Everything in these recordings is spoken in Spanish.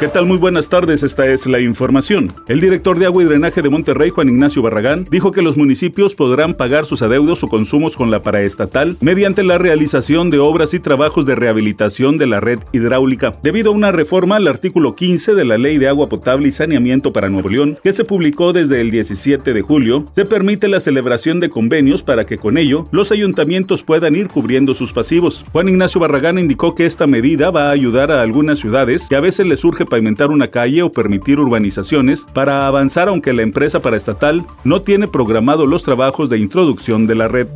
¿Qué tal? Muy buenas tardes, esta es la información. El director de agua y drenaje de Monterrey, Juan Ignacio Barragán, dijo que los municipios podrán pagar sus adeudos o consumos con la paraestatal mediante la realización de obras y trabajos de rehabilitación de la red hidráulica. Debido a una reforma al artículo 15 de la Ley de Agua Potable y Saneamiento para Nuevo León, que se publicó desde el 17 de julio, se permite la celebración de convenios para que con ello los ayuntamientos puedan ir cubriendo sus pasivos. Juan Ignacio Barragán indicó que esta medida va a ayudar a algunas ciudades que a veces les surge pavimentar una calle o permitir urbanizaciones para avanzar aunque la empresa paraestatal no tiene programado los trabajos de introducción de la red.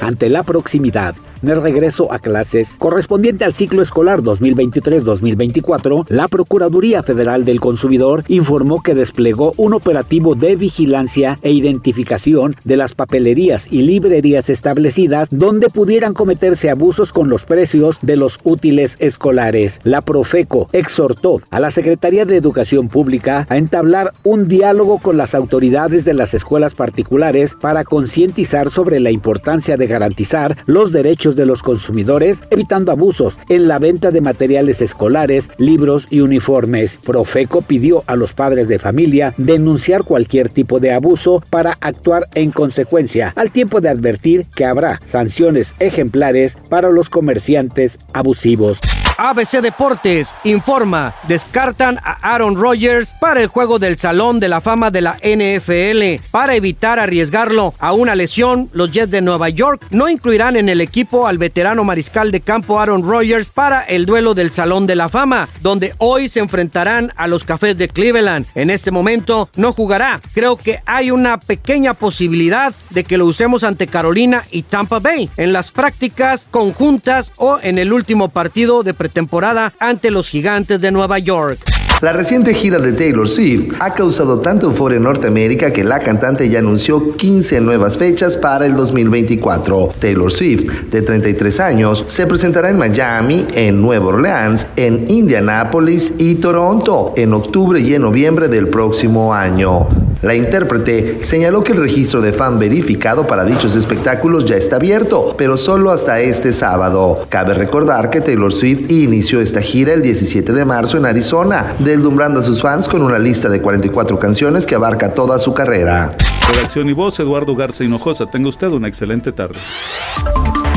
Ante la proximidad el regreso a clases correspondiente al ciclo escolar 2023-2024, la Procuraduría Federal del Consumidor informó que desplegó un operativo de vigilancia e identificación de las papelerías y librerías establecidas donde pudieran cometerse abusos con los precios de los útiles escolares. La Profeco exhortó a la Secretaría de Educación Pública a entablar un diálogo con las autoridades de las escuelas particulares para concientizar sobre la importancia de garantizar los derechos de los consumidores, evitando abusos en la venta de materiales escolares, libros y uniformes. Profeco pidió a los padres de familia denunciar cualquier tipo de abuso para actuar en consecuencia, al tiempo de advertir que habrá sanciones ejemplares para los comerciantes abusivos. ABC Deportes informa, descartan a Aaron Rodgers para el juego del Salón de la Fama de la NFL. Para evitar arriesgarlo a una lesión, los Jets de Nueva York no incluirán en el equipo al veterano mariscal de campo Aaron Rodgers para el duelo del Salón de la Fama, donde hoy se enfrentarán a los Cafés de Cleveland. En este momento no jugará. Creo que hay una pequeña posibilidad de que lo usemos ante Carolina y Tampa Bay en las prácticas conjuntas o en el último partido de temporada ante los gigantes de Nueva York. La reciente gira de Taylor Swift ha causado tanta euforia en Norteamérica que la cantante ya anunció 15 nuevas fechas para el 2024. Taylor Swift, de 33 años, se presentará en Miami, en Nueva Orleans, en Indianápolis y Toronto en octubre y en noviembre del próximo año. La intérprete señaló que el registro de fan verificado para dichos espectáculos ya está abierto, pero solo hasta este sábado. Cabe recordar que Taylor Swift inició esta gira el 17 de marzo en Arizona, deslumbrando a sus fans con una lista de 44 canciones que abarca toda su carrera. Redacción y voz, Eduardo Garza Hinojosa. Tenga usted una excelente tarde.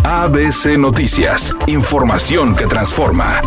ABC Noticias, información que transforma.